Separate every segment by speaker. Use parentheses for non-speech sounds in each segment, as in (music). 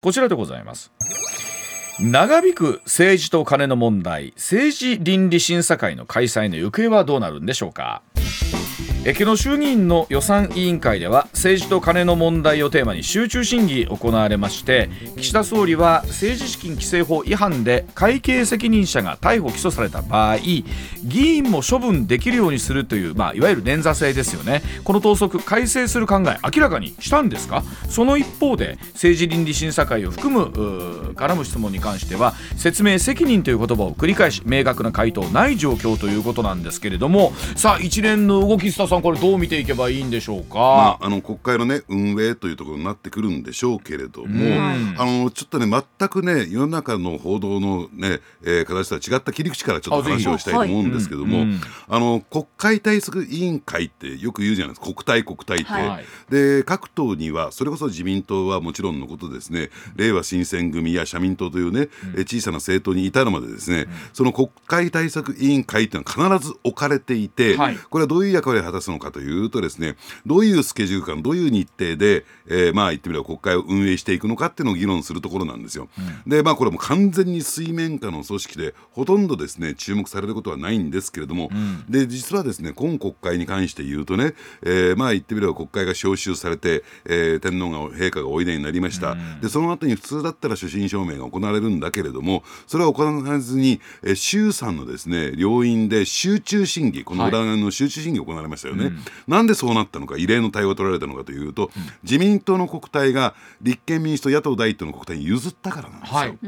Speaker 1: こちらでございます。長引く政治と金の問題政治倫理審査会の開催の行方はどうなるんでしょうか。昨日衆議院の予算委員会では政治と金の問題をテーマに集中審議行われまして岸田総理は政治資金規正法違反で会計責任者が逮捕・起訴された場合議員も処分できるようにするという、まあ、いわゆる連座制ですよね。この党則改正する考え明らかにしたんですか？その一方で政治倫理審査会を含む絡む質問に関しては説明責任という言葉を繰り返し明確な回答ない状況ということなんですけれどもさあ一連の動きスタさんこれどう見ていけばいいんでしょうか、ま
Speaker 2: あ、あの国会のね運営というところになってくるんでしょうけれども、あのちょっとね全くね世の中の報道のね、えー、形とは違った切り口からちょっと話をしたいと思うんですけども、あの国会対策委員会ってよく言うじゃないですか。国対国対って、はい、で各党にはそれこそ自民党はもちろんのことですね令和新選組や社民党というね、うん、小さな政党に至るまでですね、うん、その国会対策委員会っていうのは必ず置かれていて、はい、これはどういう役割を果たすのかというとですねどういうスケジュール感どういう日程で、えー、まあ言ってみれば国会を運営していくのかっていうのを議論するところなんですよ。うん、でまあこれも完全に水面下の組織でほとんどですね注目されることはないんですけれども、うん、で実はですね今国会に関して言うとね、えー、まあ言ってみれば国会が召集されて、えー、天皇が陛下がおいでになりました、うん、でその後に普通だったら所信証明が行われるんだけれどもそれは行わずに、えー、衆参のですね両院で集中審議この裏側の集中審議行われましたよね。はいなんでそうなったのか異例の対応を取られたのかというと、うん、自民党の国対が立憲民主党野党第一党の国対に譲ったからなんですよ。はい、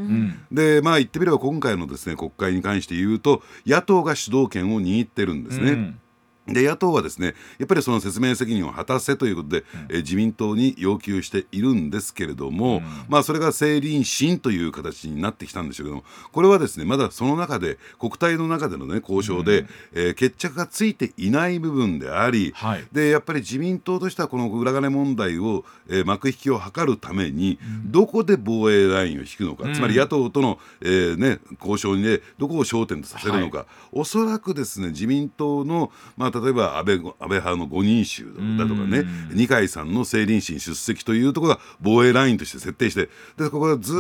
Speaker 2: でまあ言ってみれば今回のですね国会に関して言うと野党が主導権を握ってるんですね。うんで野党はですねやっぱりその説明責任を果たせということで、うん、え自民党に要求しているんですけれども、うん、まあそれが政倫審という形になってきたんでしょうけどもこれはですねまだその中で国対の中でのね交渉で、うん、えー、決着がついていない部分であり、はい、でやっぱり自民党としてはこの裏金問題を、えー、幕引きを図るために、どこで防衛ラインを引くのか、つまり野党との、えーね、交渉にねどこを焦点とさせるのか、はい、おそらくですね自民党のまあ例えば安倍安倍派の5人衆だとかね。二階さんの政倫審出席というところが防衛ラインとして設定してでここがず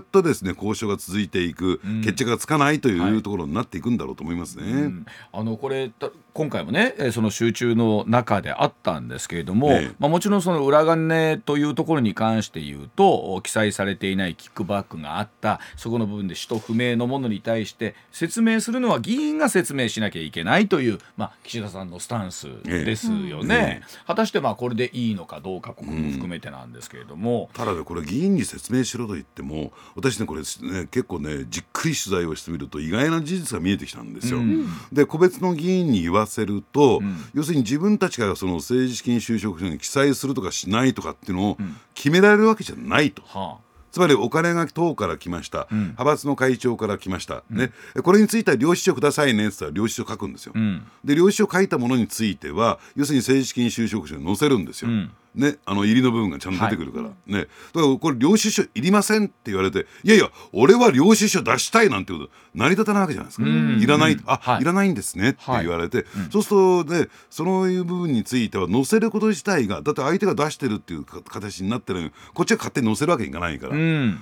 Speaker 2: っとですね、交渉が続いていく、決着がつかないというところになっていくんだろうと思いますね。
Speaker 1: あのこれ今回もねその集中の中であったんですけれども、ね、まあ、もちろんその裏金というところに関して言うと記載されていないキックバックがあったそこの部分で使途不明のものに対して説明するのは議員が説明しなきゃいけないという、まあ、岸田さんのスタンスですよね。ね果たしてまあこれでいいのかどうかここも含めてなんですけれども、
Speaker 2: うん、ただねこれ議員に説明しろと言っても私ねこれね結構ねじっくり取材をしてみると意外な事実が見えてきたんですよ。うん、で個別の議員に言わせると、うん、要するに自分たちがその政治資金収支書に記載するとかしないとかっていうのを決められるわけじゃないと。はあつまりお金が党から来ました、うん、派閥の会長から来ました、うん、ね、これについては領収書くださいねって言ったら領収書書くんですよ。うん、で領収書書いたものについては要するに政治資金収支書に載せるんですよ。ね、あの入りの部分がちゃんと出てくるから、はい、ね、だからこれ領収書いりませんって言われていやいや俺は領収書出したいなんてこと成り立たないわけじゃないですか。いらない、あ、はい、いらないんですねって言われて、はい、そうするとねそういう部分については載せること自体がだって相手が出してるっていう形になってるこっちが勝手に載せるわけにいかないから、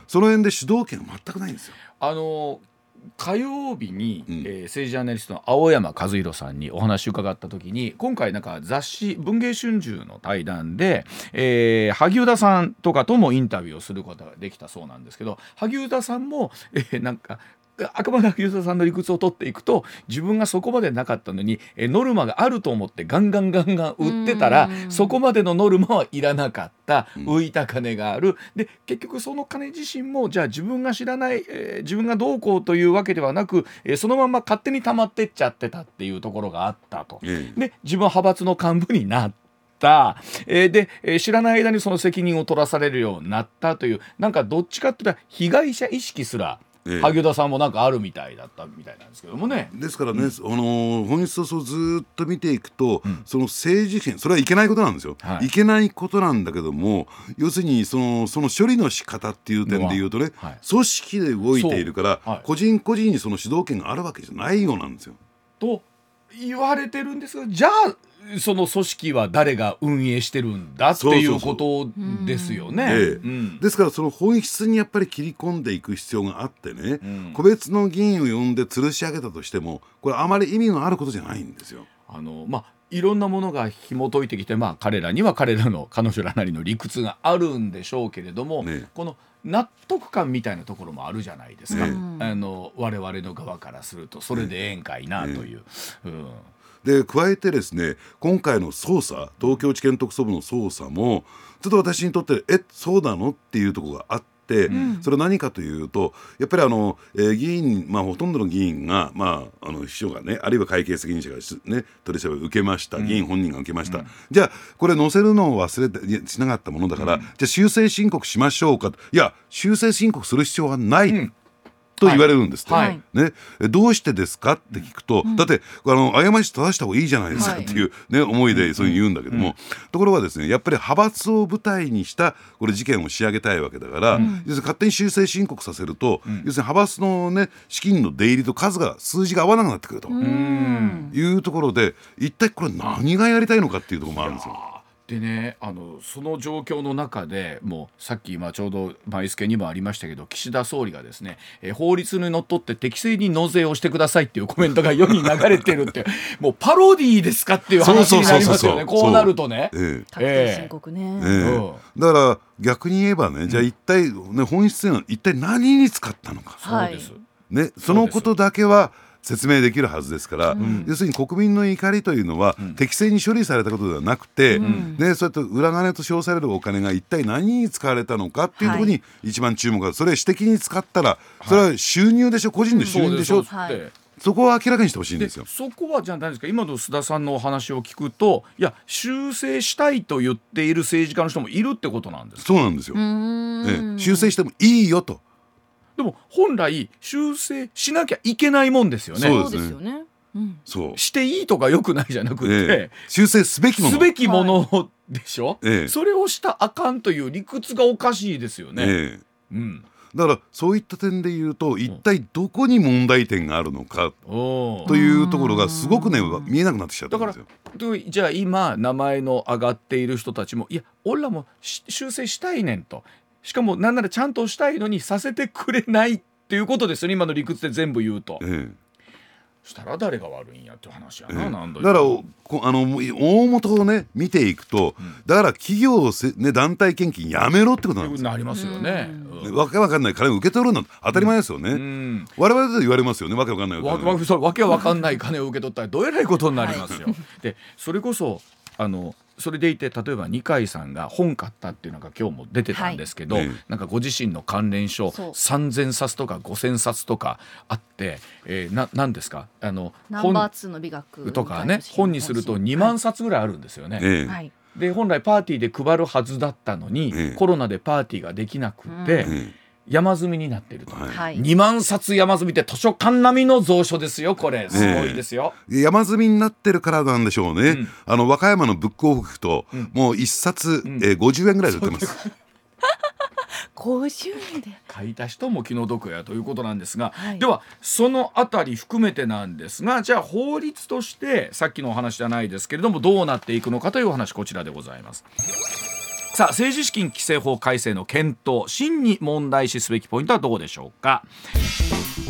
Speaker 2: その辺で主導権は全くないんですよ。
Speaker 1: あの火曜日に、うん、えー、政治ジャーナリストの青山和弘さんにお話を伺った時に今回なんか雑誌「文藝春秋」の対談で、えー、萩生田さんとかともインタビューをすることができたそうなんですけど萩生田さんも、えー、なんかあくまでユーザーさんの理屈を取っていくと自分がそこまでなかったのにえノルマがあると思ってガンガンガンガン売ってたらそこまでのノルマはいらなかった。浮いた金がある。で結局その金自身もじゃあ自分が知らない、えー、自分がどうこうというわけではなく、えー、そのまま勝手に溜まってっちゃってたっていうところがあったと。で自分は派閥の幹部になってえー、で、えー、知らない間にその責任を取らされるようになったというなんかどっちかっていうと被害者意識すらええ、萩生田さんもなんかあるみたいだったみたいなんですけどもね。
Speaker 2: ですからね、うん、あの本質をずっと見ていくと、うん、その政治権それはいけないことなんですよ、はい、いけないことなんだけども要するにそのその処理の仕方っていう点で言うとね、はい、組織で動いているから、はい、個人個人にその主導権があるわけじゃないようなんですよ。
Speaker 1: と言われてるんですがじゃあその組織は誰が運営してるんだっていうことですよね。
Speaker 2: ええですからその本質にやっぱり切り込んでいく必要があってね、うん、個別の議員を呼んで吊るし上げたとしてもこれあまり意味のあることじゃないんですよ。
Speaker 1: あのまあいろんなものが紐解いてきて、まあ、彼らには彼らの彼女らなりの理屈があるんでしょうけれども、ね、この納得感みたいなところもあるじゃないですか、ね、あの我々の側からするとそれでええんかいなという。ね、うん
Speaker 2: で加えてですね今回の捜査東京地検特捜部の捜査もちょっと私にとってえそうなのっていうところがあって。うん、それは何かというとやっぱりあの、えー、議員、まあ、ほとんどの議員が、まあ、あの秘書がねあるいは会計責任者が、ね、取り調べを受けました、議員本人が受けました、うん、じゃあこれ載せるのを忘れてしなかったものだから、じゃあ修正申告しましょうかいや修正申告する必要はない。と言われるんですって、はい、ね、どうしてですかって聞くと、うん、だってあの過ち正した方がいいじゃないですかっていう、ね、思いでそういう言うんだけども、うん、ところがですねやっぱり派閥を舞台にしたこれ事件を仕上げたいわけだから、うん、要するに勝手に修正申告させると、要するに派閥の、ね、資金の出入りと数が数字が合わなくなってくると。いうところで一体これ何がやりたいのかっていうところもあるんですよ。
Speaker 1: でねあのその状況の中でもうさっき今ちょうど前付けにもありましたけど岸田総理がですね、え法律にのっとって適正に納税をしてくださいっていうコメントが世に流れてるって (laughs) もうパロディーですかっていう話になりますよね。こうなるとね。
Speaker 3: ええ。申告ね、え
Speaker 2: え。だから逆に言えばねじゃあ一体、ね、本質は一体何に使ったのか。
Speaker 1: そうです、
Speaker 2: ね、そのことだけは説明できるはずですから、うん、要するに国民の怒りというのは、うん、適正に処理されたことではなくて、うん、ね、そうやって裏金と称されるお金が一体何に使われたのかっていうところに一番注目が、はい、それ私的に使ったらそれは収入でしょ？個人の収入でしょ、はい。そこは明らかにしてほしいんですよ。
Speaker 1: そこはじゃあ何ですか？今の須田さんのお話を聞くといや修正したいと言っている政治家の人もいるってことなんです
Speaker 2: そうなんですよ、ええ、修正してもいいよと
Speaker 1: でも本来修正しなきゃいけないもんですよね。
Speaker 3: そうですよね。
Speaker 2: うん、そう。
Speaker 1: していいとかよくないじゃなくて、え
Speaker 2: え、修正すべきも
Speaker 1: の。すべきものでしょ、ええ、それをしたあかんという理屈がおかしいですよね。ええ、
Speaker 2: うん、だからそういった点で言うと一体どこに問題点があるのかというところがすごくね見えなくなってきちゃったんですよ。
Speaker 1: だからじゃあ今名前の上がっている人たちもいや俺らも修正したいねんとしかもなんならちゃんとしたいのにさせてくれないっていうことですよね今の理屈で全部言うと。ええ。したら誰が悪いんやって話やな、ええ、なん
Speaker 2: だからあの大元をね見ていくと、うん、だから企業せ、ね、団体献金やめろってことなんです
Speaker 1: なりますよね、
Speaker 2: うん、わけわかんない金を受け取るの当たり前ですよね、うん、我々で言われますよねわけわかんないわ
Speaker 1: わけわかんない金を受け取ったらどうえらいことになりますよ。でそれこそあのそれでいて例えば二階さんが本買ったっていうのが今日も出てたんですけど、はい、なんかご自身の関連書3,000冊とか5,000冊とかあって、えー、ななんですか？あの
Speaker 3: ナンバー2の美学
Speaker 1: とかね本にすると2万冊ぐらいあるんですよね。はい、で本来パーティーで配るはずだったのに、コロナでパーティーができなくて。うん山積みになっていると、はい、2万冊山積みって図書館並みの蔵書ですよこれ。すごいですよ、
Speaker 2: えー、山積みになってるからなんでしょうね、うん、あの和歌山のブックオフと、うん、もう1冊、うん、えー、50円ぐらいで売ってます。
Speaker 3: 50円で。
Speaker 1: 書いた人も気の毒やということなんですが、はい、ではそのあたり含めてなんですがじゃあ法律としてさっきのお話じゃないですけれどもどうなっていくのかというお話こちらでございます。さあ政治資金規正法改正の検討真に問題視すべきポイントはどこでしょうか？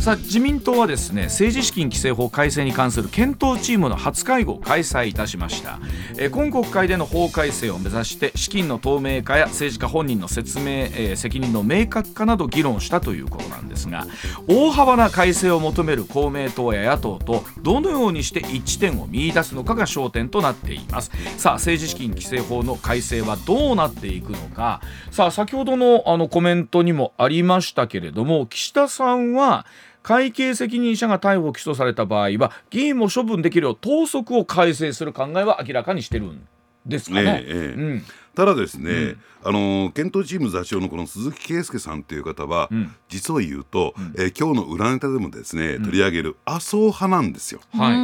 Speaker 1: さあ自民党はですね政治資金規正法改正に関する検討チームの初会合を開催いたしました。え今国会での法改正を目指して資金の透明化や政治家本人の説明、えー、責任の明確化など議論したということなんですが大幅な改正を求める公明党や野党とどのようにして一致点を見出すのかが焦点となっています。さあ政治資金規正法の改正はどうなっていくのか。さあ先ほどのあのコメントにもありましたけれども岸田さんは会計責任者が逮捕・起訴された場合は議員も処分できるよう党則を改正する考えは明らかにしてるんですかね。ええ
Speaker 2: うん、ただですね、うん、あの検討チーム座長のこの鈴木圭介さんっていう方は、うん、実を言うと、うん、えー、今日の裏ネタでもですね取り上げる麻生派なんですよ。はい、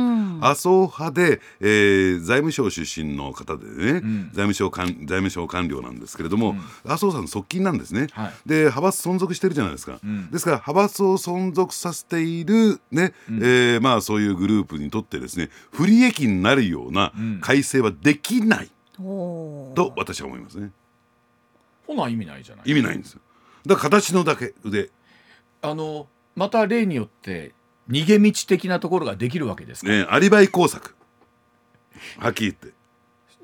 Speaker 2: 麻生派で、えー、財務省出身の方でね、財務省官財務省官僚なんですけれども、麻生さんの側近なんですね。はい、で派閥存続してるじゃないですか。ですから派閥を存続させているね、うん、えー、まあそういうグループにとってですね不利益になるような改正はできない。と私は思いますね。
Speaker 1: ほな意味ないじゃない
Speaker 2: 意味ないんですよ。だから形のだけ腕。
Speaker 1: あのまた例によって逃げ道的なところができるわけです
Speaker 2: ねアリバイ工作はっきり言って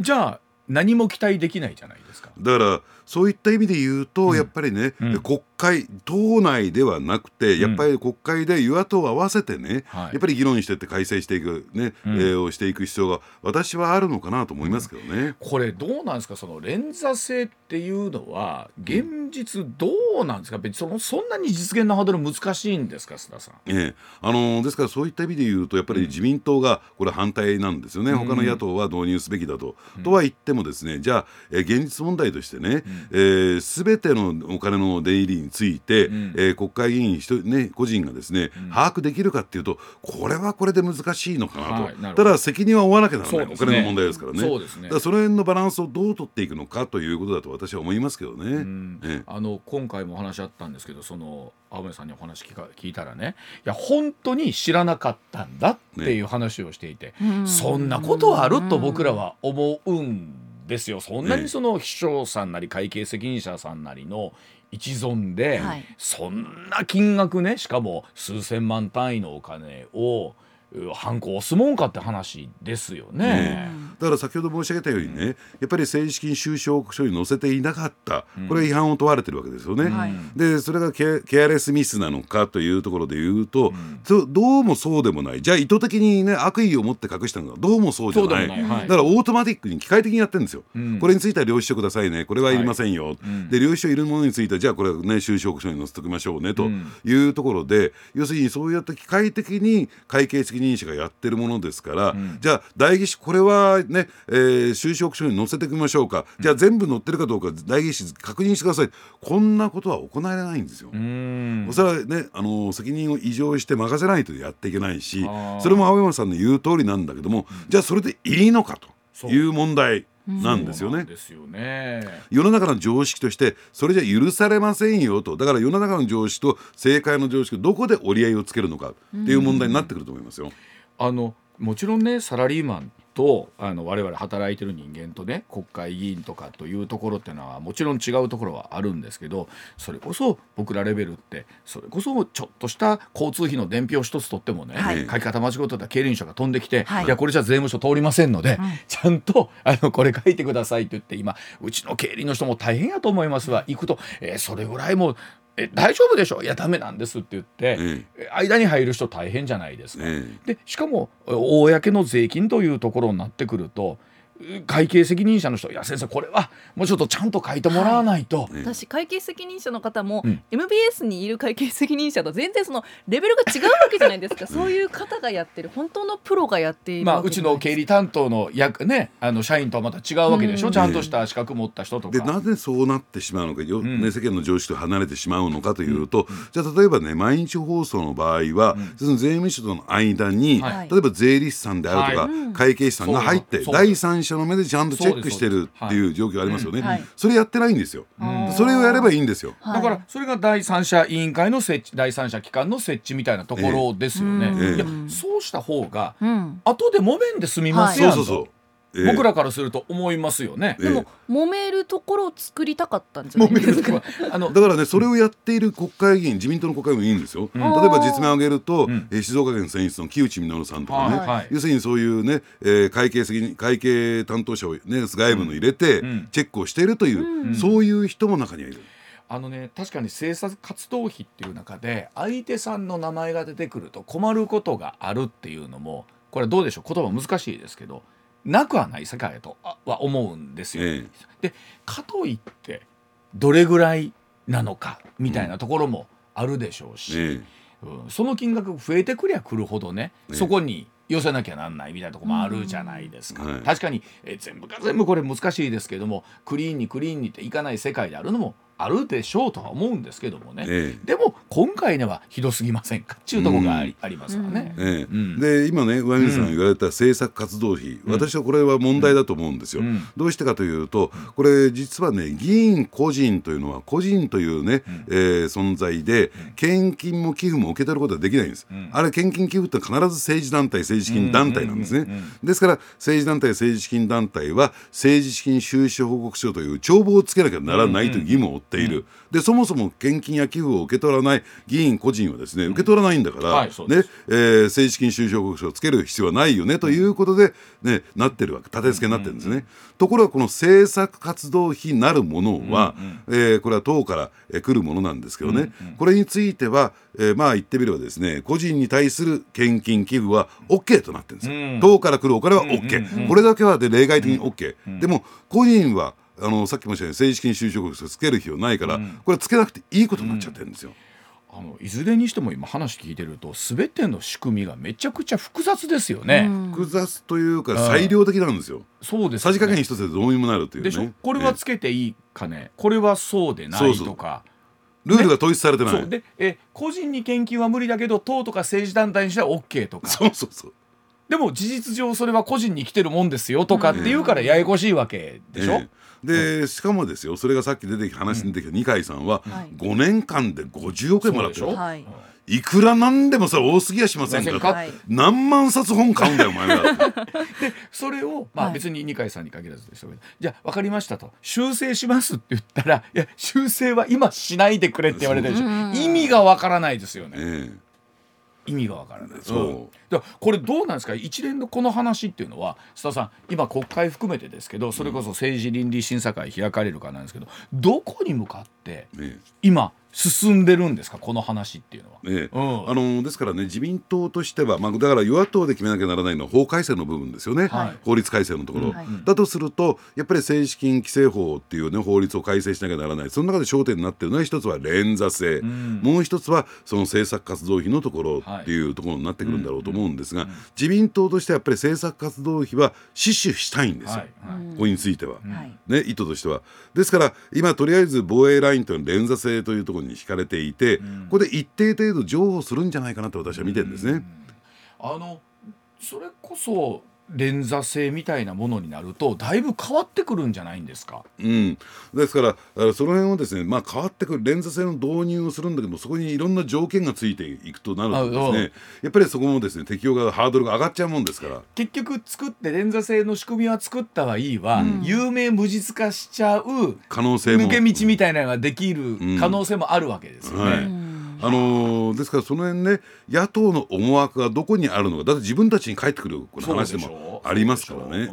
Speaker 1: じゃあ何も期待できないじゃないですか
Speaker 2: だからそういった意味で言うと、うん、やっぱりね、うん、国会党内ではなくてやっぱり国会で与野党合わせてね、やっぱり議論してって改正していくね、うん、えー、をしていく必要が私はあるのかなと思いますけどね。
Speaker 1: これどうなんですか？その連座制っていうのは現実どうなんですか？別にそのそんなに実現のハードル難しいんですか？須田さん。
Speaker 2: ええ。あのー、ですからそういった意味で言うとやっぱり自民党がこれ反対なんですよね、他の野党は導入すべきだと。とは言ってもですねじゃあ、えー、現実問題としてね、えー、全てのお金の出入りについて、うん、えー、国会議員一人、ね、個人がですね、うん、把握できるかっていうとこれはこれで難しいのかなと、はい、なただ責任は負わなきゃならない、ね、お金の問題ですからね。そうですね。だその辺のバランスをどう取っていくのかということだと私は思いますけどね。うん。
Speaker 1: ねあの今回もお話あったんですけどその青森さんにお話聞か聞いたらねいや本当に知らなかったんだっていう話をしていて、ね、そんなことはあると僕らは思うんですよ。そんなにその秘書さんなり会計責任者さんなりの一存で、はい、そんな金額ねしかも数千万単位のお金を犯行押すもんかって話ですよね、ね、
Speaker 2: だから先ほど申し上げたようにね、うん、やっぱり政治資金収支報告書に載せていなかった、これは違反を問われてるわけですよね。うん、でそれがケケアレスミスなのかというところで言うと、うん、どうもそうでもない。じゃあ意図的にね悪意を持って隠したのか。どうもそうじゃない。ない、はい、だからオートマティックに機械的にやってるんですよ。これについては領収書くださいね。これはいりませんよ、はい、で領収書いるものについてはじゃあこれね収支報告書に載せておきましょうねというところで、要するにそうやって機械的に会計責任者がやってるものですから、うん、じゃあ代議士これはね、えー、収支報告書に載せていきましょうか、じゃあ全部載ってるかどうか代議士確認してください。こんなことは行えないんですよ。それはねあの責任を異常して任せないとやっていけないしそれも青山さんの言う通りなんだけども、じゃあそれでいいのかという問題。なんですよね。
Speaker 1: ですよね。
Speaker 2: 世の中の常識としてそれじゃ許されませんよとだから世の中の常識と政界の常識どこで折り合いをつけるのかっていう問題になってくると思いますよ。
Speaker 1: あのもちろんねサラリーマンとあの我々働いてる人間とね国会議員とかというところっていうのはもちろん違うところはあるんですけどそれこそ僕らレベルってそれこそちょっとした交通費の伝票一つ取ってもね、はい、書き方間違ってた経理者が飛んできて、はい、いやこれじゃ税務署通りませんので、ちゃんとあのこれ書いてくださいと言って今うちの経理の人も大変やと思いますわ。行くと、えー、それぐらいもえ大丈夫でしょいやダメなんですって言って、え間に入る人大変じゃないですか。でしかも公の税金というところになってくると会計責任者の人。いや先生これはもうちょっとちゃんと書いてもらわないと、はい、
Speaker 3: 私会計責任者の方も、うん、MBS にいる会計責任者と全然そのレベルが違うわけじゃないですか。(laughs) そういう方がやってる本当のプロがやっている
Speaker 1: まあ、うちの経理担当の役ねあの社員とはまた違うわけでしょ、うん、ちゃんとした資格持った人とか。
Speaker 2: でなぜそうなってしまうのかよ、うん、ね、世間の常識と離れてしまうのかというと、じゃあ例えばね毎日放送の場合は、その税務署との間に、はい、例えば税理士さんであるとか、はい、会計士さんが入って第三者の目でちゃんとチェックしてるっていう状況ありますよね、はい、それやってないんですよ、それをやればいいんですよ。
Speaker 1: だからそれが第三者委員会の設置第三者機関の設置みたいなところですよね、えー、いやそうした方が、後で揉めんで済みますよ、はい、そうそうそう僕らからすると思いますよね。
Speaker 3: でも、揉めるところを作りたかったんじゃないですか？
Speaker 2: あの (laughs) だからねそれをやっている国会議員自民党の国会議員いいんですよ。例えば実名を挙げると、え静岡県選出の木内稔さんとかね、要するにそういうね、え会計責任会計担当者をね外部の入れて、チェックをしているという、そういう人も中にはいる。
Speaker 1: あのね確かに政策活動費っていう中で相手さんの名前が出てくると困ることがあるっていうのもこれはどうでしょう？言葉難しいですけどなくはない世界とは思うんですよ。ええ、でかといってどれぐらいなのかみたいなところもあるでしょうし、え、うん、その金額増えてくりゃくるほどね、そこに寄せなきゃなんないみたいなとこもあるじゃないですか、
Speaker 2: はい
Speaker 1: 確かに、えー全部が全部これ難しいですけどもクリーンにクリーンにっていかない世界であるのもあるでしょうとは思うんですけどもね、
Speaker 2: ええ。
Speaker 1: でも今回ではひどすぎませんか？っていうところがあり,、ありますからね。
Speaker 2: ええ。
Speaker 1: うん。
Speaker 2: で今ね上水さんが言われた政策活動費、私はこれは問題だと思うんですよ、
Speaker 1: うん。
Speaker 2: どうしてかというとこれ実はね議員個人というのは個人というね、えー存在で献金も寄付も受け取ることはできないんです、あれ献金寄付って必ず政治団体政治資金団体なんですね、ですから政治団体政治資金団体は政治資金収支報告書という帳簿をつけなきゃならないという義務を負っている、でそもそも献金や寄付を受け取らない議員個人はですね受け取らないんだから、
Speaker 1: はい
Speaker 2: ねえー政治資金収支報告書をつける必要はないよねということで、ね、なってるわけ。立て付けになってるんですね、ところがこの政策活動費なるものは、えーこれは党から、えー来るものなんですけどね、これについては、えーまあ言ってみればですね個人に対する献金寄付は OK となってるんですよ、
Speaker 1: うん。
Speaker 2: 党から来るお金は OK、これだけはで例外的に OK、でも個人はあのさっきも言ったように政治資金収支報告書つける必要ないから、これつけなくていいことになっちゃってるんですよ。
Speaker 1: あのいずれにしても今話聞いてると全ての仕組みがめちゃくちゃ複雑ですよね。
Speaker 2: 複雑というか裁量的なんですよ。
Speaker 1: そうです
Speaker 2: さじ加減
Speaker 1: ね。
Speaker 2: 一つでどうにもなるというね。
Speaker 1: でしょ？これはつけていいかね、これはそうでないとか。
Speaker 2: ルールが統一されてない。
Speaker 1: でえ個人に献金は無理だけど党とか政治団体にしては OK とか
Speaker 2: そうそうそう。
Speaker 1: でも事実上それは個人に来てるもんですよとかっていうからややこしいわけでしょ、
Speaker 2: ええ。でしかもですよそれがさっき出てき話に出てきた二階さんは
Speaker 3: はい。
Speaker 2: 5年間で50億円もらっ
Speaker 1: でしょ？
Speaker 3: はい。
Speaker 2: いくらなんでもそれ多すぎやしませんか
Speaker 1: か
Speaker 3: はい。
Speaker 2: 何万冊本買うんだよお前は (laughs)
Speaker 1: それを、まあ、
Speaker 3: はい。
Speaker 1: 別に二階さんに限らずですけど、じゃあ分かりましたと。修正しますって言ったらいや修正は今しないでくれって言われてるでしょ。
Speaker 3: うん。
Speaker 1: 意味が分からないですよね。
Speaker 2: え
Speaker 1: 意味が分からない。
Speaker 2: そう。
Speaker 1: うん。だこれどうなんですか？一連のこの話っていうのは須田さん今国会含めてですけどそれこそ政治倫理審査会開かれるかなんですけどどこに向かって
Speaker 2: ええ
Speaker 1: 今進んでるんですかこの話っていうのは？
Speaker 2: ええ。
Speaker 1: うん。
Speaker 2: あのですからね自民党としては、まあ、だから与野党で決めなきゃならないのは法改正の部分ですよね、
Speaker 1: はい。
Speaker 2: 法律改正のところ、
Speaker 3: はい。
Speaker 2: だとするとやっぱり政治資金規正法っていうね法律を改正しなきゃならない。その中で焦点になってるのは一つは連座制、
Speaker 1: ん。
Speaker 2: もう一つはその政策活動費のところっていうところになってくるんだろうと思うんですが、自民党としてはやっぱり政策活動費は死守したいんですよ、
Speaker 1: はい。はい
Speaker 2: ここについては。
Speaker 3: はい。
Speaker 2: ね、意図としては。ですから今とりあえず防衛ラインというのは連座制というところに引かれていて、ここで一定程度譲歩するんじゃないかなと私は見てるんですね。
Speaker 1: あのそれこそ連座制みたいなものになるとだいぶ変わってくるんじゃないんですか？
Speaker 2: うん、ですからあその辺をですね、まあ、変わってくる連座制の導入をするんだけどそこにいろんな条件がついていくとなるとですねやっぱりそこもですね適用がハードルが上がっちゃうもんですから。
Speaker 1: 結局作って連座制の仕組みは作ったはいいわ、
Speaker 3: ん
Speaker 1: 有名無実化しちゃう
Speaker 2: 可能性も
Speaker 1: 抜け道みたいなのができる可能性もあるわけですよね。
Speaker 2: はいあのーですからその辺ね野党の思惑がどこにあるのかだって自分たちに返ってくるこの話でもありますからね。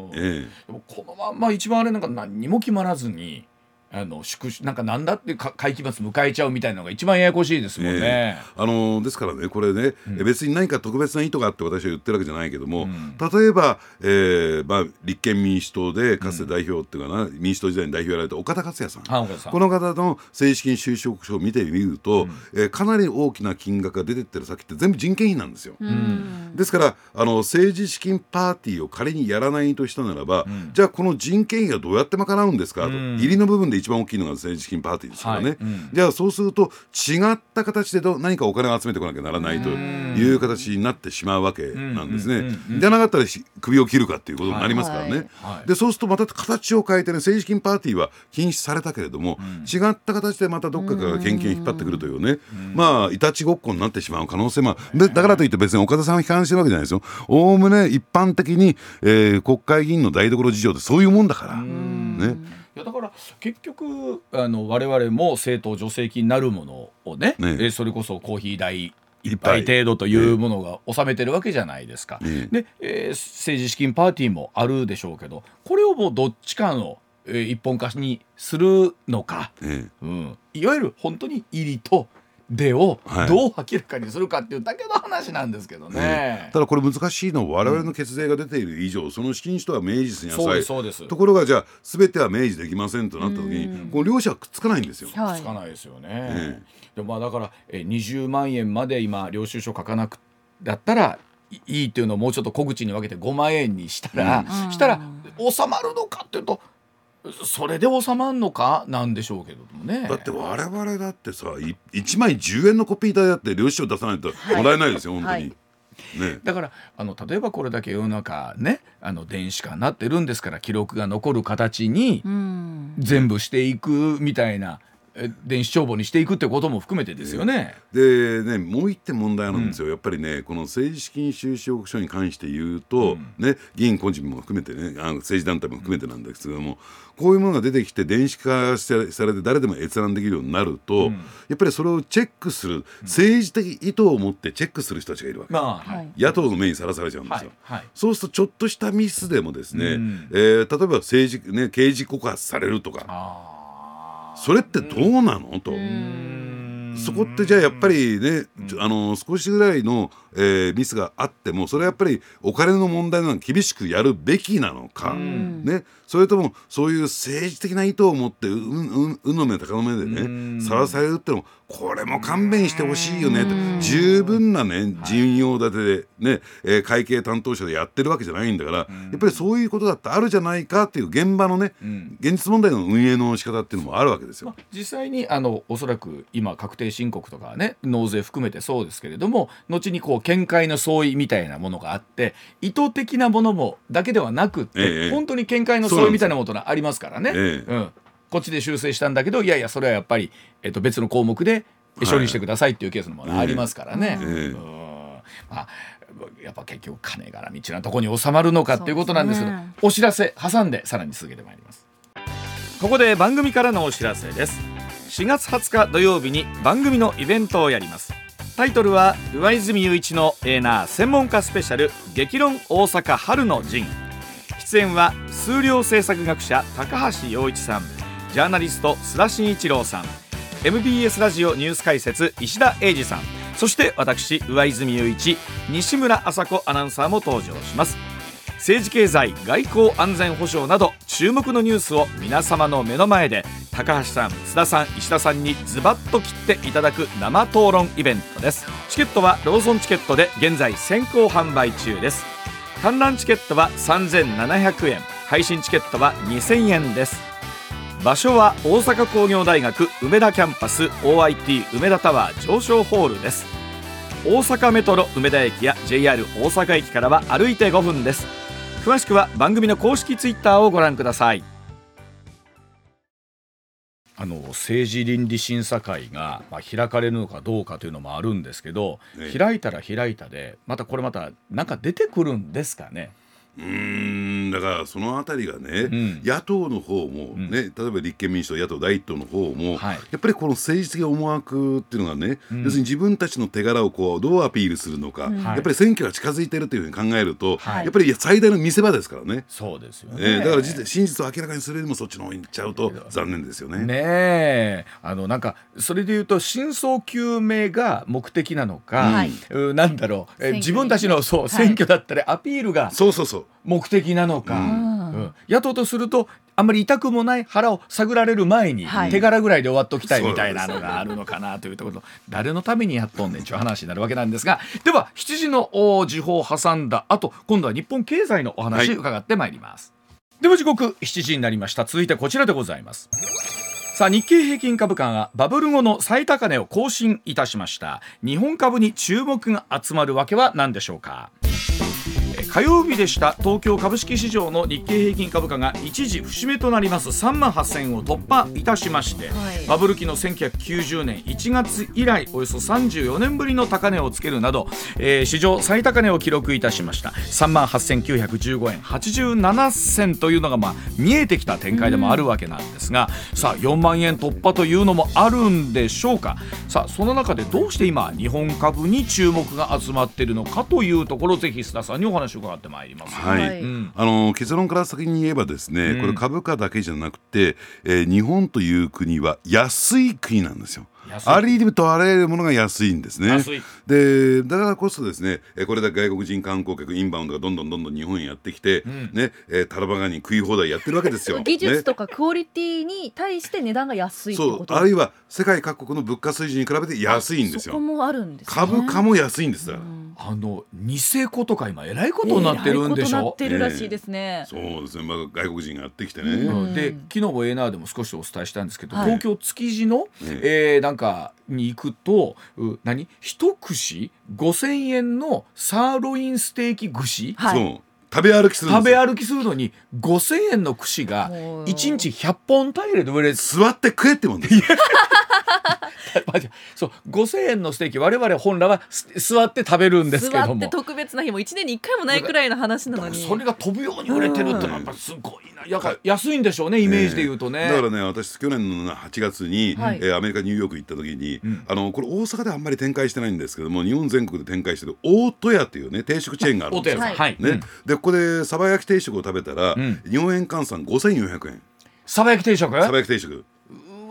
Speaker 1: でもこのまんま一番あれなんか何にも決まらずにあのなんかなんだってか会期末迎えちゃうみたいなのが一番ややこしいですもんね。
Speaker 2: ええ。あのーですからねこれね、別に何か特別な意図があって私は言ってるわけじゃないけども、例えば、えーまあ、立憲民主党でかつて代表っていうかな、民主党時代に代表やられた岡田克也さん。この方の政治資金収支報告書を見てみると、えーかなり大きな金額が出てってる先って全部人件費なんですよ。
Speaker 3: うん。
Speaker 2: ですからあの政治資金パーティーを仮にやらないとしたならば、じゃあこの人件費はどうやって賄うんですかと、
Speaker 1: ん。
Speaker 2: 入りの部分で一番大きいのが政治資金パーティーですからね、
Speaker 1: はい。うん。
Speaker 2: じゃあそうすると違った形でど何かお金を集めてこなきゃならないという形になってしまうわけなんですね。じゃなかったらし首を切るかっていうことになりますからね。でそうするとまた形を変えてね政治資金パーティーは禁止されたけれども、違った形でまたどっかから献金を引っ張ってくるというね、まあいたちごっこになってしまう可能性もあだからといって別に岡田さんを批判してるわけじゃないですよ。おおむね一般的に、えー国会議員の台所事情ってそういうもんだから。ね
Speaker 1: いやだから結局あの我々も政党助成金なるものをね
Speaker 2: ね。
Speaker 1: えそれこそコーヒー代一
Speaker 2: 一杯
Speaker 1: 杯程度というものが納めてるわけじゃないですか。
Speaker 2: ね。
Speaker 1: で、えー政治資金パーティーもあるでしょうけどこれをもうどっちかの、えー一本化にするのか、
Speaker 2: え
Speaker 1: うん、いわゆる本当に入りと出を
Speaker 2: はい
Speaker 1: どう明らかにするかっていうだけの話なんですけどね。
Speaker 2: ただこれ難しいのは我々の血税が出ている以上、その資金使途は明示しな
Speaker 1: そう
Speaker 2: さい
Speaker 1: そうです。
Speaker 2: ところがじゃあ全ては明示できませんとなった時にこの両者はくっつかないんですよ。
Speaker 3: はい
Speaker 1: つかないですよね。
Speaker 2: え
Speaker 1: でもまあだからえー20万円まで今領収書書かなくだったらいいっていうのをもうちょっと小口に分けて5万円にしたら、うん、したら収まるのかっていうとそれで収まるのか？なんでしょうけどもね。
Speaker 2: だって我々だってさ1枚10円のコピー代だって領収書出さないともらえないですよ、はい、本当に。はい
Speaker 1: ね、だからあの例えばこれだけ世の中ねあの電子化になってるんですから記録が残る形に全部していくみたいな電子帳簿にしていくってことも含めてですよね。
Speaker 2: でねもう一点問題なんですよ、うん、やっぱりねこの政治資金収支報告書に関して言うと、うん、ね、議員個人も含めてねあの政治団体も含めてなんですけども、こういうものが出てきて電子化されて誰でも閲覧できるようになると、うん、やっぱりそれをチェックする政治的意図を持ってチェックする人たちがいるわけ、まあはい、野党の目にさらされちゃうんですよ、はい。はい、そうするとちょっとしたミスでもですね、うん、えー、例えば政治、ね、刑事告発されるとか。それってどうなの？と。そこってじゃあやっぱりね、あの少しぐらいの、えー、ミスがあってもそれはやっぱりお金の問題なの厳しくやるべきなのか、ね、それともそういう政治的な意図を持ってうううの目高の目でねさらされるってのもこれも勘弁してほしいよねって十分なね人用立てでね、えー、会計担当者でやってるわけじゃないんだからやっぱりそういうことだってあるじゃないかっていう現場のね現実問題の運営の仕方っていうのもあるわけですよ。まあ、
Speaker 1: 実際にあのおそらく今確定申告とかね納税含めてそうですけれども後にこう見解の相違みたいなものがあって意図的なものもだけではなくて、ええ、本当に見解の相違みたいなものがありますからね。え、うん。こっちで修正したんだけどいやいやそれはやっぱり、えっと、別の項目で処理してくださいっていうケースもありますからね。まあやっぱ結局金絡みちなところに収まるのかっていうことなんですけど、ね、お知らせ挟んでさらに続けてまいります。ここで番組からのお知らせです。4月20日土曜日に番組のイベントをやります。タイトルは上泉雄一のエーナー専門家スペシャル激論大阪春の陣出演は数量政策学者高橋洋一さん。ジャーナリスト須田慎一郎さん。MBS ラジオニュース解説石田英二さん。そして私上泉雄一西村麻子アナウンサーも登場します。政治経済外交安全保障など注目のニュースを皆様の目の前で高橋さん須田さん石田さんにズバッと切っていただく生討論イベントです。チケットはローソンチケットで現在先行販売中です。観覧チケットは3700円配信チケットは2000円です。場所は大阪工業大学梅田キャンパス OIT 梅田タワー上昇ホールです。大阪メトロ梅田駅や JR 大阪駅からは歩いて5分です。詳しくは番組の公式ツイッターをご覧ください。あの政治倫理審査会が、まあ、開かれるのかどうかというのもあるんですけど、開いたら開いたでまたこれまた何か出てくるんですかね
Speaker 2: うんだからそのあたりがね、うん、野党の方もね、うん、例えば立憲民主党野党第一党の方も、はい、やっぱりこの政治的思惑っていうのがね、うん、要するに自分たちの手柄をこうどうアピールするのか、やっぱり選挙が近づいてるというふうに考えると、はい、やっぱり最大の見せ場ですからね。
Speaker 1: そうですよ
Speaker 2: ね、えー、だから真実を明らかにするよりもそっちの方に行っちゃうと残念ですよね。
Speaker 1: ねえ。あのなんかそれでいうと真相究明が目的なのか、うん、なんだろう、え自分たちのそう選挙だったりアピールが
Speaker 2: そうそうそう
Speaker 1: 目的なのか、うん、野党とするとあんまり痛くもない腹を探られる前に、手柄ぐらいで終わっときたいみたいなのがあるのかなというところ誰のためにやっとんねんちゅう話になるわけなんですがでは7時の時報を挟んだ後今度は日本経済のお話伺ってまいります、はい、では時刻7時になりました。続いてこちらでございます。さあ日経平均株価がバブル後の最高値を更新いたしました。日本株に注目が集まるわけは何でしょうか？火曜日でした。東京株式市場の日経平均株価が一時節目となります。3万8000円を突破いたしまして、はい、バブル期の1990年1月以来およそ34年ぶりの高値をつけるなど、えー、史上最高値を記録いたしました。3万8915円87銭というのがまあ見えてきた展開でもあるわけなんですが、うん、さあ4万円突破というのもあるんでしょうか。さあその中でどうして今日本株に注目が集まっているのかというところぜひ須田さんにお話を伺ってまいります、
Speaker 2: はい、うん、あの結論から先に言えばですね、これ株価だけじゃなくて、えー、日本という国は安い国なんですよ。ありとあらゆるものが安いんですね。でだからこそですねこれだけ外国人観光客インバウンドがどんどんどんどん日本にやってきて、うん、ねえー、タラバガニ食い放題やってるわけですよ。(laughs)
Speaker 3: 技術とかクオリティに対して値段が安い
Speaker 2: そうあるいは世界各国の物価水準に比べて安いんですよ。
Speaker 3: もあるんです、
Speaker 2: ね、株価も安いんです。
Speaker 1: あのニセコとか今えらいことになってるんでしょ？えー、な
Speaker 3: ってるらしいですね。
Speaker 2: そうですね。まあ外国人がやってきてね。
Speaker 1: うん、で昨日も ANA でも少しお伝えしたんですけど、はい、東京築地の、えー、なんかに行くと何？一串？5,000円のサーロインステーキ串、
Speaker 2: はい、食べ歩きする
Speaker 1: 食べ歩きするのに5,000円の串が1日100本タイレで売れ
Speaker 2: 座って食えってもんです (laughs)
Speaker 1: そう5,000円のステーキ我々本来は座って食べるんですけども。座って
Speaker 3: 特別な日も1年に1回もないくらいの話なのに。
Speaker 1: それが飛ぶように売れてるってのはやっぱすごいな。やか安いんでしょうねイメージで言うとね、
Speaker 2: だからね私去年の8月に、はい、えー、アメリカニューヨーク行った時に、うん、あのこれ大阪ではあんまり展開してないんですけども日本全国で展開してる大戸屋というね定食チェーンがあるんですよ、はい。ね、でここで鯖焼き定食を食べたら、うん、日本円換算5400円。
Speaker 1: 鯖焼き定食？
Speaker 2: 鯖焼き定食。
Speaker 1: う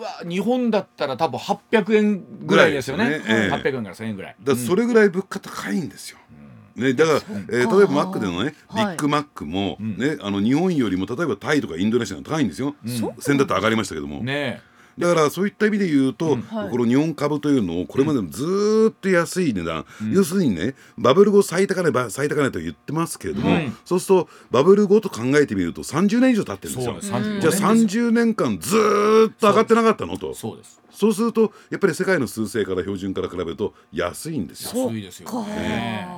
Speaker 1: わ日本だったら多分800円ぐらいですよね、ねえー、800円から1000円ぐらい。
Speaker 2: だそれぐらい物価高いんですよ、ね、だから、えー、例えばマックでのねビッグマックも、ね、あの日本よりも例えばタイとかインドネシアが高いんですよ、うん、先だと上がりましたけども。ねだからそういった意味で言うと、うん。はい、この日本株というのをこれまでもずっと安い値段、うん、要するにねバブル後最高値最高値と言ってますけれども、そうするとバブル後と考えてみると30年以上経ってるんですよ。じゃあ30年間ずっと上がってなかったのと。そうですそうするとやっぱり世界の数勢から標準から比べると安いんです
Speaker 1: よ。安いですよね。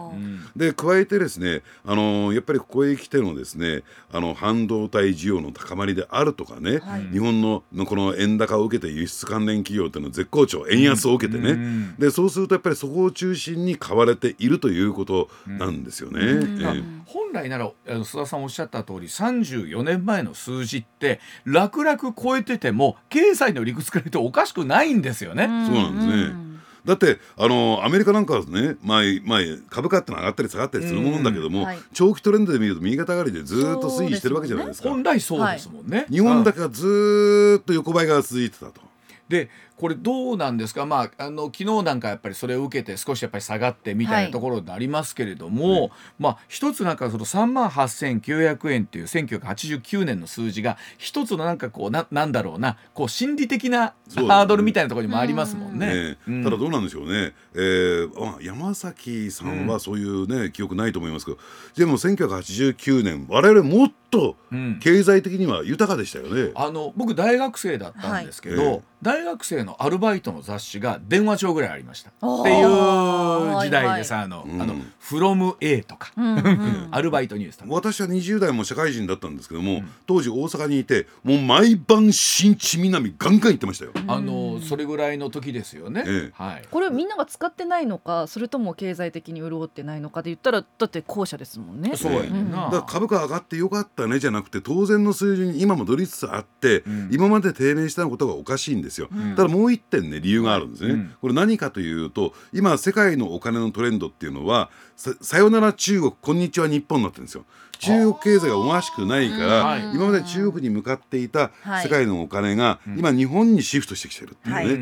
Speaker 2: で加えてですねあのやっぱりここへ来てのですねあの半導体需要の高まりであるとかね、はい、日本のこの円高を受けて輸出関連企業というのは絶好調円安を受けてね、うん、でそうするとやっぱりそこを中心に買われているということなんですよね。うん。
Speaker 1: え本来なら須田さんおっしゃった通り34年前の数字って楽々超えてても経済の理屈から言うとおかしくないんですよね。
Speaker 2: そうなんですね。だってあのアメリカなんかはね、まあまあ、株価ってのは上がったり下がったりするものだけども、はい、長期トレンドで見ると右肩上がりでずっと推移してるわけじゃないですか。
Speaker 1: 本来そうですもんね、
Speaker 2: 日本だけがずっと横ばいが続いてたと。
Speaker 1: でこれどうなんですか、まあ、あの昨日なんかやっぱりそれを受けて少しやっぱり下がってみたいなところになりますけれども、はい、まあ、一つなんかその3万8900円っていう1989年の数字が一つのなんかこうななんだろうなこう心理的なハードルみたいなところにもありますもんね。
Speaker 2: ねただどうなんでしょうね、えー、山崎さんはそういうね、うん、記憶ないと思いますけどでも1989年我々もっと経済的には豊かでしたよね。
Speaker 1: あの僕大学生だったんですけど、はい、大学生のアルバイトの雑誌が電話帳ぐらいありましたっていう時代でさ、あの、あの、フロム A とか、(laughs) アルバイトニュース
Speaker 2: 私は20代も社会人だったんですけども、当時大阪にいてもう毎晩新地南ガンガン行ってましたよ。
Speaker 1: あのそれぐらいの時ですよね。
Speaker 3: はい。これをみんなが使ってないのか、それとも経済的に潤ってないのかで言ったらだって後者ですもんね。
Speaker 1: そうや
Speaker 2: ね。だから株価上がってよかったねじゃなくて当然の水準に今も戻りつつあって、今まで低迷したことがおかしいんですよ。ただもう一点ね理由があるんですね、うん、これ何かというと今世界のお金のトレンドっていうのはさよなら中国こんにちは日本になってるんですよ。中国経済が思わしくないから、今まで中国に向かっていた世界のお金が、今日本にシフトしてきてるっていうね、はい、え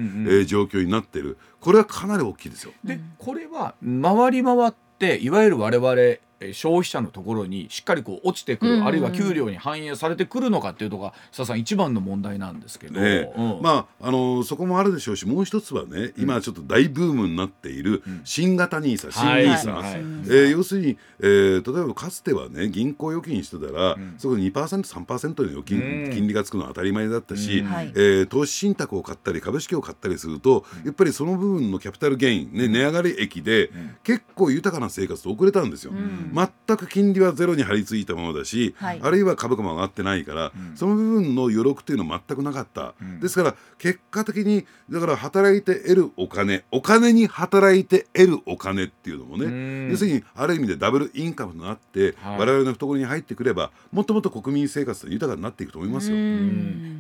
Speaker 2: ー、状況になってる。これはかなり大きいですよ。
Speaker 1: でこれは回り回っていわゆる我々消費者のところにしっかりこう落ちてくる、うんうん、あるいは給料に反映されてくるのかっていうのが佐さん一番の問題なんですけど、
Speaker 2: ねうん、まああのそこもあるでしょうしもう一つはね今ちょっと大ブームになっている新型ニーサ、新ニーサ、はい。はい、えー、要するに、えー、例えばかつてはね銀行預金してたら、うん、そこで 2%3% の預金、うん、金利がつくのは当たり前だったし、うん、えー、投資信託を買ったり株式を買ったりすると、やっぱりその部分のキャピタルゲイン、ね、値上がり益で、結構豊かな生活と送れたんですよ。全く金利はゼロに張り付いたままだし、はい、あるいは株価も上がってないから、うん、その部分の余力っていうのは全くなかった、うん、ですから結果的にだから働いて得るお金お金に働いて得るお金っていうのもね要するにある意味でダブルインカムとなって、はい、我々の懐に入ってくればもっともっと国民生活豊かになっていくと思いますよ。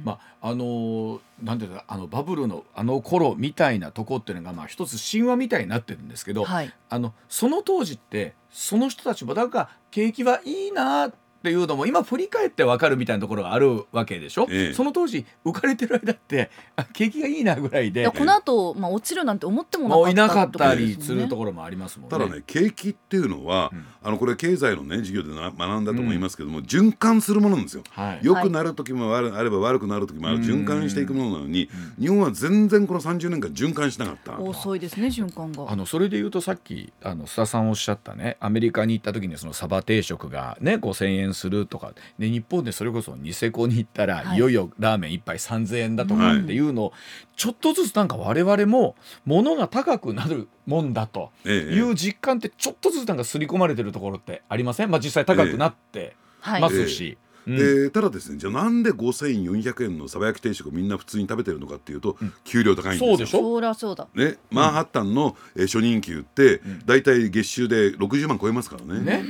Speaker 1: まああのーなんていうかあのバブルのあの頃みたいなとこっていうのがまあ一つ神話みたいになってるんですけど、はい、あのその当時ってその人たちもだか景気はいいなっっていうのも今振り返ってわかるみたいなところがあるわけでしょ、
Speaker 2: ええ。
Speaker 1: その当時浮かれてる間ってあ景気がいいなぐらいで。
Speaker 3: この後、まあ落ちるなんて思ってもな
Speaker 1: も
Speaker 3: かった
Speaker 1: ういなかったり
Speaker 3: す
Speaker 1: るところもありますもんね。
Speaker 2: ただね景気っていうのは、
Speaker 1: うん。
Speaker 2: あのこれ経済のね授業でな学んだと思いますけども、循環するものなんですよ。
Speaker 1: はい。
Speaker 2: 良くなる時もあるあれば悪くなる時もある
Speaker 1: うん。
Speaker 2: 循環していくものなのに日本は全然この30年間循環しなかった。
Speaker 3: 遅いですね循環が。
Speaker 1: あのそれで言うとさっきあの須田さんおっしゃったねアメリカに行った時にそのサバ定食がね5,000円するとか。で日本でそれこそニセコに行ったら、
Speaker 3: はい。
Speaker 1: い、よいよラーメン一杯3,000円だと
Speaker 2: はい
Speaker 1: かっていうのを、ちょっとずつなんか我々も物が高くなるもんだと
Speaker 2: ええ。
Speaker 1: いう実感ってちょっとずつなんか刷り込まれてるところってありません、まあ、実際高くなって
Speaker 3: はい。
Speaker 1: ますし。うん。
Speaker 2: でただですねじゃあなんで5400円のサバ焼き定食をみんな普通に食べてるのかっていうと、給料高いんですよ。
Speaker 1: そうでしょ？
Speaker 3: そりゃそうだ。
Speaker 2: ね、マンハッタンの、えー初任給って、
Speaker 1: ん。
Speaker 2: 大体月収で60万超えますからね。
Speaker 1: ね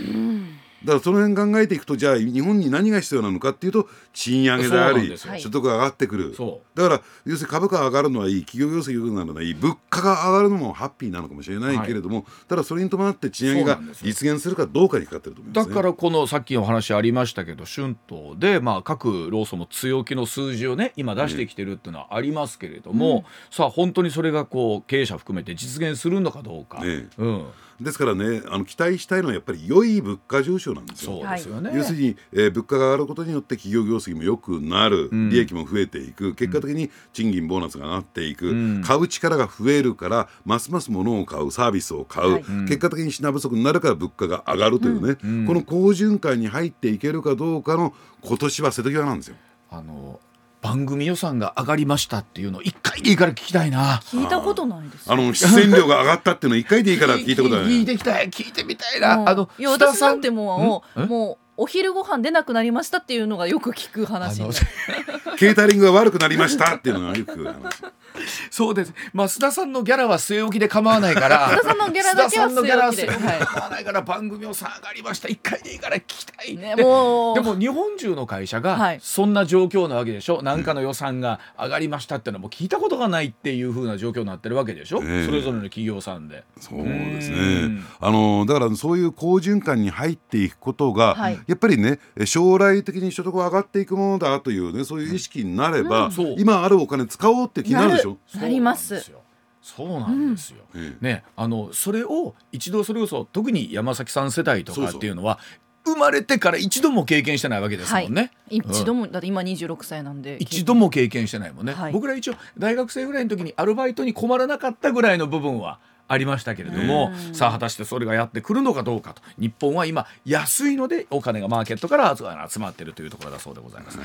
Speaker 2: だからその辺考えていくとじゃあ日本に何が必要なのかっていうと賃上げであり所得が上がってくる。
Speaker 1: そ
Speaker 2: だから要するに株価が上がるのはいい企業業績が良くなるのはいい物価が上がるのもハッピーなのかもしれないけれども、ただそれに伴って賃上げが実現するかどうかにかかってると思います、ね、
Speaker 1: だからこのさっきお話ありましたけど春闘で、まあ、各労組も強気の数字をね今出してきてるっていうのはありますけれども、さあ本当にそれがこう経営者含めて実現するのかどうか、
Speaker 2: ね
Speaker 1: うん、
Speaker 2: ですからねあの期待したいのはやっぱり良い物価上昇なんですよ。
Speaker 1: そうですよね。
Speaker 2: 要するに、えー物価が上がることによって企業業績も良くなる、
Speaker 1: ん。
Speaker 2: 利益も増えていく。結果的に賃金ボーナスが上がっていく、
Speaker 1: うん。
Speaker 2: 買う力が増えるからますます物を買うサービスを買う、
Speaker 3: はい。
Speaker 2: 結果的に品不足になるから物価が上がるというね、
Speaker 1: うん。
Speaker 2: この好循環に入っていけるかどうかの今年は瀬戸際なんですよ。
Speaker 1: あの番組予算が上がりましたっていうのを一回でいいから聞きたいな。
Speaker 3: 聞いたことないです
Speaker 2: あの出演料が上がったっていうの一回でいいから聞いたことある
Speaker 1: 聞いてきたい聞いてみたいな。
Speaker 3: うん
Speaker 1: あの
Speaker 3: いや私なんてもうもうお昼ご飯出なくなりましたっていうのがよく聞く話
Speaker 1: あの (laughs) (laughs)
Speaker 2: ケータリングが悪くなりましたっていうのがよく聞く話。(laughs)
Speaker 1: そうです。まあ須田さんのギャラは据え置きで構わないから。(laughs)
Speaker 3: 須田さんのギャラだけは
Speaker 1: 須田さんのギャラは
Speaker 3: 据え置きで
Speaker 1: 構わないから番組予算上がりました。一回でいいから聞きたい。
Speaker 3: ねもう
Speaker 1: でも日本中の会社が
Speaker 3: はい
Speaker 1: そんな状況なわけでしょ、なんかの予算が上がりましたってのはもう聞いたことがないっていう風な状況になってるわけでしょ、
Speaker 2: ええ
Speaker 1: それぞれの企業さんで。
Speaker 2: そうです
Speaker 1: う
Speaker 2: ね
Speaker 1: ん。
Speaker 2: あのだからそういう好循環に入っていくことが、
Speaker 3: はい
Speaker 2: やっぱりね将来的に所得が上がっていくものだというねそういう意識になれば、
Speaker 1: うん
Speaker 2: 今あるお金使おうって気になるでしょ。
Speaker 3: なります。
Speaker 1: そうなんですよ。そうなんですよ。
Speaker 2: ええ
Speaker 1: ね、あのそれを一度それこそ特に山崎さん世代とかっていうのは生まれてから一度も経験してないわけですもんね。
Speaker 3: 一度もだって今26歳なんで。
Speaker 1: 一度も経験してないもんね、
Speaker 3: はい。
Speaker 1: 僕ら一応大学生ぐらいの時にアルバイトに困らなかったぐらいの部分はありましたけれども、
Speaker 3: うん。
Speaker 1: さあ果たしてそれがやってくるのかどうかと。日本は今安いのでお金がマーケットから集まっているというところだそうでございます。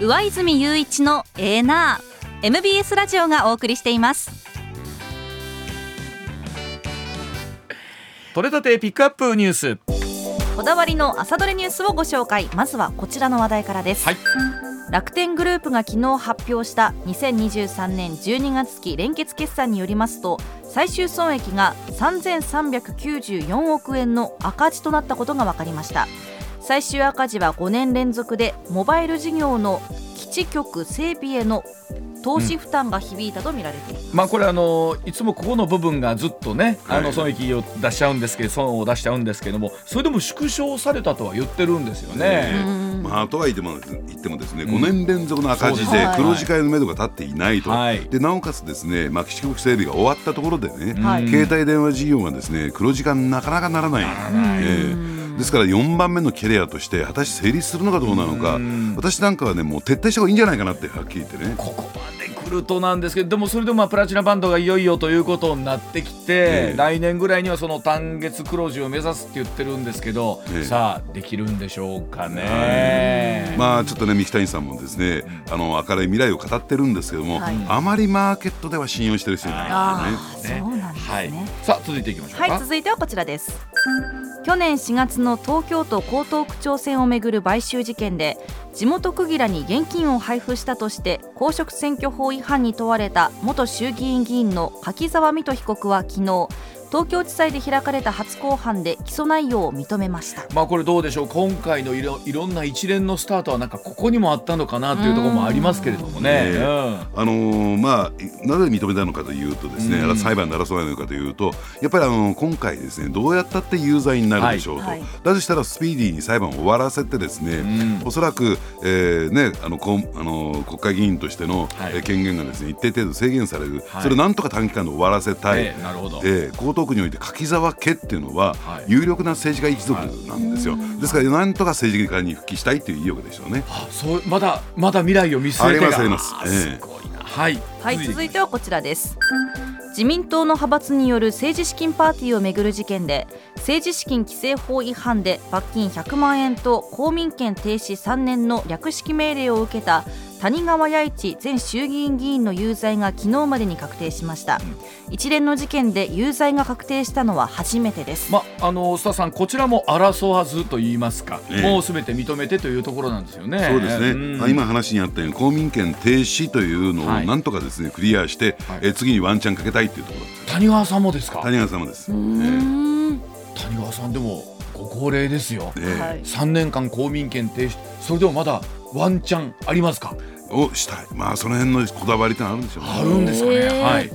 Speaker 4: 上泉雄一のエーナー。MBS ラジオがお送りしています。
Speaker 1: 取れたてピックアップニュース。
Speaker 4: こだわりの朝どれニュースをご紹介。まずはこちらの話題からです、
Speaker 1: はい。
Speaker 4: 楽天グループが昨日発表した2023年12月期連結決算によりますと最終損益が3394億円の赤字となったことが分かりました最終赤字は5年連続でモバイル事業の基地局整備への投資負担が響いたとみられています、
Speaker 1: まあこれあのいつもここの部分がずっとね、あ
Speaker 2: はい。
Speaker 1: の損益を出しちゃうんですけど損を出しちゃうんですけどもそれでも縮小されたとは言ってるんですよね。
Speaker 3: うん。
Speaker 2: まあ、とは言っても言ってもですね、
Speaker 1: うん。
Speaker 2: 5年連続の赤字で黒字化への目処が立っていないと、
Speaker 1: はい。
Speaker 2: でなおかつですね、まあ、基地局整備が終わったところでね、
Speaker 3: はい。
Speaker 2: 携帯電話事業がですね黒字化なかなかならない。ええですから4番目のキャリアとして果たして成立するのかどうなのか。
Speaker 1: うん。
Speaker 2: 私なんかはねもう撤退した方がいいんじゃないかなってはっきり言ってね。
Speaker 1: ここまで来るとなんですけどでもそれでもまあプラチナバンドがいよいよということになってきて、
Speaker 2: ええ。
Speaker 1: 来年ぐらいにはその単月黒字を目指すって言ってるんですけど、
Speaker 2: ええ。
Speaker 1: さあできるんでしょうかね。
Speaker 2: まあちょっとね三木谷さんもですね、あの明るい未来を語ってるんですけども、
Speaker 3: はい。
Speaker 2: あまりマーケットでは信用してる人いない
Speaker 4: あ
Speaker 2: ですよね。
Speaker 4: あそうなんですね、
Speaker 1: はい、さあ続いていきましょうか。
Speaker 4: はい続いてはこちらです。去年4月の東京都江東区長選をめぐる買収事件で地元区議らに現金を配布したとして公職選挙法違反に問われた元衆議院議員の柿沢水戸被告は昨日東京地裁で開かれた初公判で起訴内容を認めました。
Speaker 1: まあこれどうでしょう。今回のいろいろんな一連のスタートはなんかここにもあったのかなというところもありますけれどもね。
Speaker 2: うん。あのーまあなぜ認めたのかというとですね、
Speaker 1: うん。
Speaker 2: 裁判で争わないのかというとやっぱりあの今回ですねどうやったって有罪になるでしょうと、
Speaker 4: はい。はい
Speaker 2: だとしたらスピーディーに裁判を終わらせてですね、
Speaker 1: うん。
Speaker 2: おそらく、えーねあのこんあの国会議員としての、権限がですね一定程度制限される、
Speaker 1: はい。
Speaker 2: それをなんとか短期間で終わらせたい。
Speaker 1: ええなるほど。
Speaker 2: えー江東区において柿沢家っていうのは、
Speaker 1: はい。
Speaker 2: 有力な政治家一族なんですよ、ですからなんとか政治家に復帰したいという意欲でしょうね。
Speaker 1: あそうまだまだ未来を見据えてが。
Speaker 2: ありますあります。
Speaker 1: あーすごいな。はい。
Speaker 4: はい続いて。はこちらです。自民党の派閥による政治資金パーティーをめぐる事件で政治資金規正法違反で罰金100万円と公民権停止3年の略式命令を受けた谷川弥一前衆議院議員の有罪が昨日までに確定しました。一連の事件で有罪が確定したのは初めてです。
Speaker 1: まあの須田さんこちらも争わずと言いますか、
Speaker 2: ええ。
Speaker 1: もうすべて認めてというところなんですよね。
Speaker 2: そうですね、
Speaker 1: ん。
Speaker 2: あ今話にあったように公民権停止というのを
Speaker 1: はい。
Speaker 2: なんとかですね、クリアして、
Speaker 1: はい。
Speaker 2: え次にワンチャンかけたいというところ。です
Speaker 1: 谷川さんもですか？
Speaker 2: 谷川様です。
Speaker 4: うーん。
Speaker 1: 谷川さんでもご高齢ですよ。
Speaker 2: ええ。
Speaker 4: はい
Speaker 1: 3年間公民権停止。それでもまだワンチャンありますか？
Speaker 2: をしたい。まあその辺のこだわりってあるんでしょうね。
Speaker 1: あるんですかね、はい。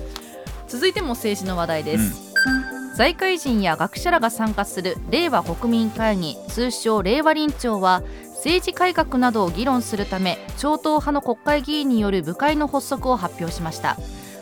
Speaker 4: 続いても政治の話題です、財界人や学者らが参加する令和国民会議通称令和臨調は政治改革などを議論するため超党派の国会議員による部会の発足を発表しました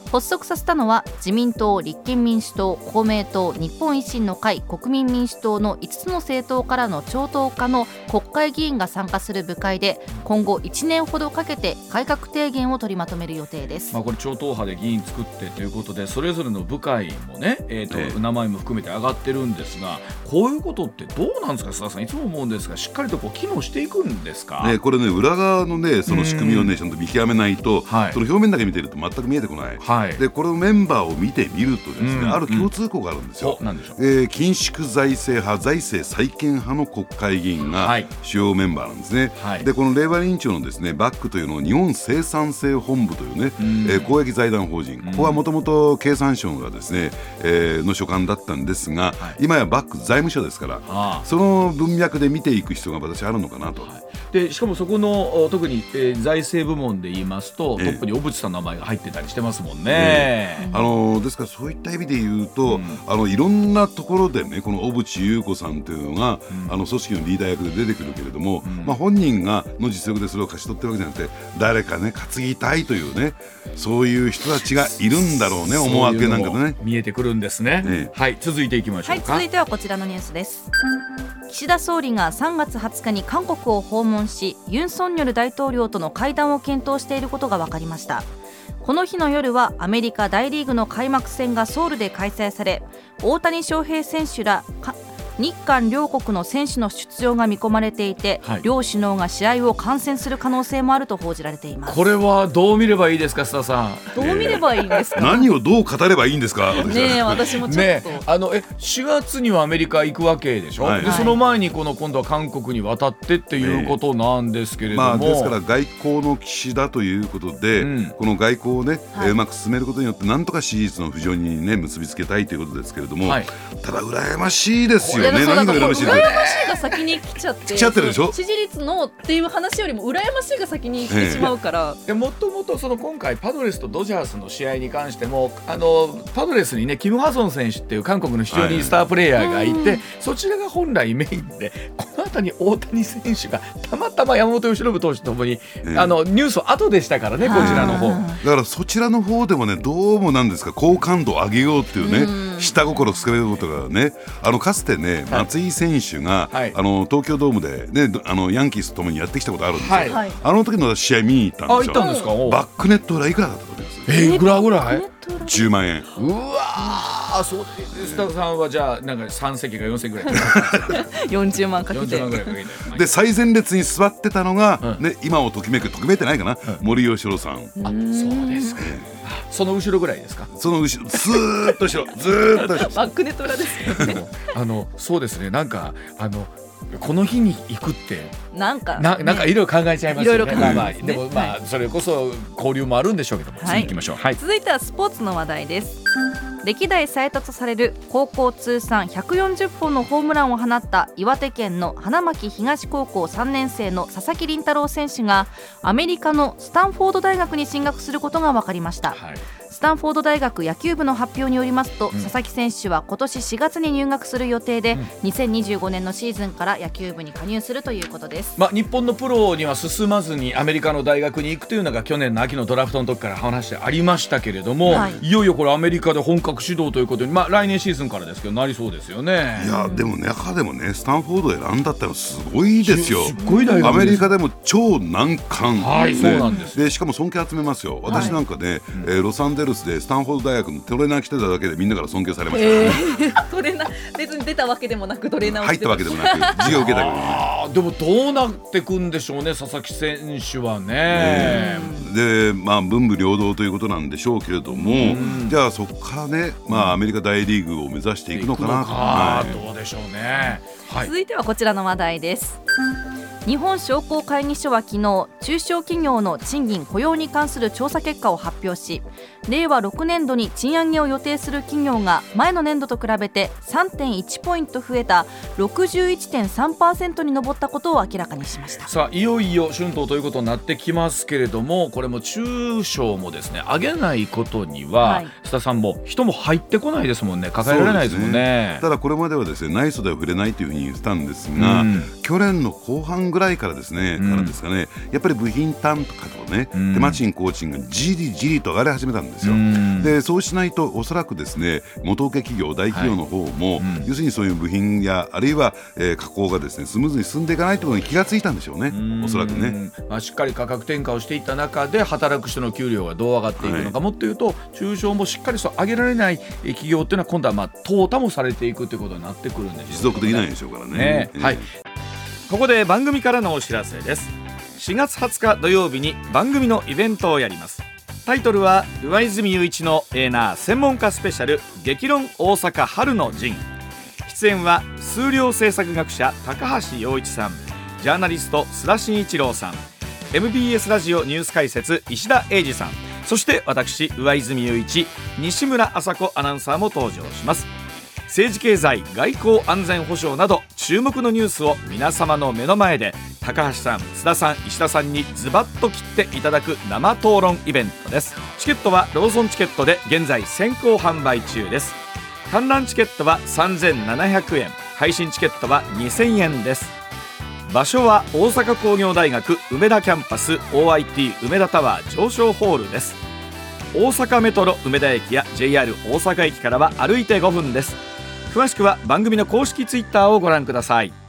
Speaker 4: 発足させたのは自民党、立憲民主党、公明党、日本維新の会、国民民主党の5つの政党からの超党派の国会議員が参加する部会で今後1年ほどかけて改革提言を取りまとめる予定です。
Speaker 1: まあ、これ超党派で議員作ってということでそれぞれの部会もね、えーと
Speaker 2: ええ。
Speaker 1: 名前も含めて上がってるんですがこういうことってどうなんですか須田さん。いつも思うんですがしっかりとこう機能していくんですか、
Speaker 2: ね、これね裏側のねその仕組みをねちゃんと見極めないと、
Speaker 1: はい。
Speaker 2: その表面だけ見てると全く見えてこない。
Speaker 1: はい
Speaker 2: でこのメンバーを見てみるとですね、
Speaker 1: うん。
Speaker 2: ある共通項があるんですよ。
Speaker 1: おなんでしょう？
Speaker 2: えー緊縮財政派財政再建派の国会議員が
Speaker 1: はい。
Speaker 2: 主要メンバーなんですね。
Speaker 1: はい。
Speaker 2: でこの令和委員長のですねバックというのを日本生産性本部というね、
Speaker 1: うん。
Speaker 2: えー公益財団法人。ここはもともと経産省がですね、えーの所管だったんですが、
Speaker 1: はい。
Speaker 2: 今やバック財務省ですからその文脈で見ていく必要が私あるのかなと。
Speaker 1: でしかもそこのお特に、えー財政部門で言いますと、
Speaker 2: ええ
Speaker 1: トップに小渕さんの名前が入ってたりしてますもんね。
Speaker 2: えあのですからそういった意味で言うと、
Speaker 1: うん
Speaker 2: あのいろんなところでねこの小渕優子さんというのが、
Speaker 1: うん
Speaker 2: あの組織のリーダー役で出てくるけれども、
Speaker 1: うん
Speaker 2: まあ、本人がの実力でそれを勝ち取ってるわけじゃなくて誰かね担ぎたいというねそういう人たちがいるんだろうね思惑なんかでね。
Speaker 1: 見えてくるんですね。
Speaker 2: ええ
Speaker 1: はい続いていきましょ
Speaker 4: はい、
Speaker 1: うか。
Speaker 4: 続いてはこちらのニュースです。岸田総理が3月20日に韓国を訪問し、ユン・ソンニョル大統領との会談を検討していることが分かりました。この日の夜はアメリカ大リーグの開幕戦がソウルで開催され、大谷翔平選手ら日韓両国の選手の出場が見込まれていて、
Speaker 1: はい。
Speaker 4: 両首脳が試合を観戦する可能性もあると報じられています。
Speaker 1: これはどう見ればいいですか須田さん？
Speaker 4: どう見ればいいんですか？
Speaker 2: 何をどう語ればいいんですか
Speaker 4: ねえ、私もちょっ
Speaker 1: ね
Speaker 4: と。、
Speaker 1: あのえ4月にはアメリカ行くわけでしょ、
Speaker 2: はい。
Speaker 1: でその前にこの今度は韓国に渡ってっていうことなんですけれども、
Speaker 2: まあ、ですから外交の騎士だということで、
Speaker 1: うん。
Speaker 2: この外交をね、
Speaker 4: はい。
Speaker 2: えーうまく進めることによってなんとか支持率の浮上にね結びつけたいということですけれども、
Speaker 1: はい。
Speaker 2: ただ羨ましいです
Speaker 3: いや
Speaker 2: ましい
Speaker 3: が先に来ちゃって
Speaker 2: 来ちゃってるでしょ？
Speaker 3: 支持率のっていう話よりも羨ましいが先に来てしまうから、
Speaker 1: でもともとその今回パドレスとドジャースの試合に関してもあのパドレスにねキム・ハソン選手っていう韓国の非常にスタープレーヤーがいて、
Speaker 3: はい
Speaker 1: そちらが本来メインでこの後に大谷選手がたまたま山本由伸投手ともに、
Speaker 2: え
Speaker 1: あのニュース後でしたからねこちらの方。
Speaker 2: だからそちらの方。でもねどうもなんですか好感度を上げようっていうね、
Speaker 3: うん
Speaker 2: 下心をつけることがねあのかつてね
Speaker 1: はい。
Speaker 2: 松井選手が、
Speaker 1: はい。
Speaker 2: あの東京ドームで、ね、どあのヤンキースともにやってきたことあるんですよ、
Speaker 1: はい。
Speaker 3: はい。
Speaker 2: あの時の試合見に行ったん
Speaker 1: あ
Speaker 2: ですよ。
Speaker 1: 行ったんです
Speaker 2: バックネット裏いくらだったと思います？
Speaker 1: えーいくらぐらい。
Speaker 2: 10万円。
Speaker 1: うわーそう。スタッフさんはじゃあなんか3席か4席ぐらい。(laughs)
Speaker 3: 40万かけて。
Speaker 1: 40万ぐらいかけて。
Speaker 2: で最前列に座ってたのが、
Speaker 1: うん。
Speaker 2: ね、今をときめくときめいてないかな、森喜朗さん、
Speaker 1: あそうですか。その後ろぐらいですか？
Speaker 2: その後ろずーっと後ろずーっと後ろ。(laughs)
Speaker 3: バックネット裏ですよね。
Speaker 1: あのそうですね。なんかあのこの日に行くって
Speaker 3: なんか
Speaker 1: ななんかいろいろ考えちゃいますよね。
Speaker 3: いろいろ考え
Speaker 1: ま
Speaker 3: すね
Speaker 1: でもまあそれこそ交流もあるんでしょうけども、
Speaker 4: はい
Speaker 1: 次行きましょう。はい。
Speaker 4: 続いてはスポーツの話題です歴代最多とされる高校通算140本のホームランを放った岩手県の花巻東高校3年生の佐々木麟太郎選手がアメリカのスタンフォード大学に進学することが分かりました
Speaker 1: はい。
Speaker 4: スタンフォード大学野球部の発表によりますと、
Speaker 1: ん。
Speaker 4: 佐々木選手は今年4月に入学する予定で、2025年のシーズンから野球部に加入するということです。
Speaker 1: まあ日本のプロには進まずにアメリカの大学に行くというのが去年の秋のドラフトの時から話ありましたけれども、
Speaker 4: はい。
Speaker 1: い、よいよこれアメリカで本格指導ということにまあ来年シーズンからですけどなりそうですよね。
Speaker 2: いやでも中でもねスタンフォードを選んだってすごいですよ。
Speaker 1: すっごい大学
Speaker 2: アメリカでも超難関、
Speaker 1: はいそうなんです。
Speaker 2: でしかも尊敬集めますよ。私なんかね、えーロサンゼルスでスタンフォード大学のトレーナー来てただけでみんなから尊敬されました、
Speaker 3: えー、(laughs) トレーナー別に出たわけでもなくトレーナーを
Speaker 2: 入ったわけでもなく。授業受けたけどね
Speaker 1: でもどうなってくんでしょうね佐々木選手はね。
Speaker 2: でまあ文武両道ということなんでしょうけれども、じゃあそこからね、まあ、アメリカ大リーグを目指していくのかなと、はい。
Speaker 1: どうでしょうね。はい。
Speaker 4: 続いてはこちらの話題です日本商工会議所は昨日中小企業の賃金雇用に関する調査結果を発表し令和6年度に賃上げを予定する企業が前の年度と比べて3.1ポイント増えた61.3%に上ったことを明らかにしました。
Speaker 1: さあいよいよ春闘ということになってきますけれどもこれも中小もですね上げないことには、
Speaker 4: はい。
Speaker 1: 須田さんも人も入ってこないですもんね抱えられないですもんね。
Speaker 2: ただこれまではですね内装では触れないというふうに言ってたんですが、
Speaker 1: うん。
Speaker 2: 去年の後半ぐらいからですね、
Speaker 1: うん。
Speaker 2: からですかね。やっぱり部品単とかとね、
Speaker 1: うん。
Speaker 2: 手間賃工賃がじりじりと上がり始めたんですよ。
Speaker 1: うん。
Speaker 2: でそうしないとおそらくですね元請け企業大企業の方も、
Speaker 1: うん。
Speaker 2: 要するにそういう部品やあるいは、えー加工がですねスムーズに進んでいかないということに気がついたんでしょうね。おそらくね。
Speaker 1: うんまあ、しっかり価格転嫁をしていった中で働く人の給料がどう上がっていくのかもっていうと、中小もしっかりそう上げられないえ企業っていうのは今度はまあ淘汰もされていくということになってくるんでしょう
Speaker 2: 持続できないでしょうからね。えー
Speaker 1: ねはいここで番組からのお知らせです。4月20日土曜日に番組のイベントをやります。タイトルは上泉雄一のエーナー専門家スペシャル激論大阪春の陣。出演は数量政策学者高橋洋一さん。ジャーナリスト須田慎一郎さん。MBS ラジオニュース解説石田英二さん。そして私上泉雄一西村麻子アナウンサーも登場します。政治経済外交安全保障など注目のニュースを皆様の目の前で高橋さん須田さん石田さんにズバッと切っていただく生討論イベントです。チケットはローソンチケットで現在先行販売中です。観覧チケットは3700円。配信チケットは2000円です。場所は大阪工業大学梅田キャンパス OIT 梅田タワー上昇ホールです。大阪メトロ梅田駅や JR 大阪駅からは歩いて5分です。詳しくは番組の公式ツイッターをご覧ください。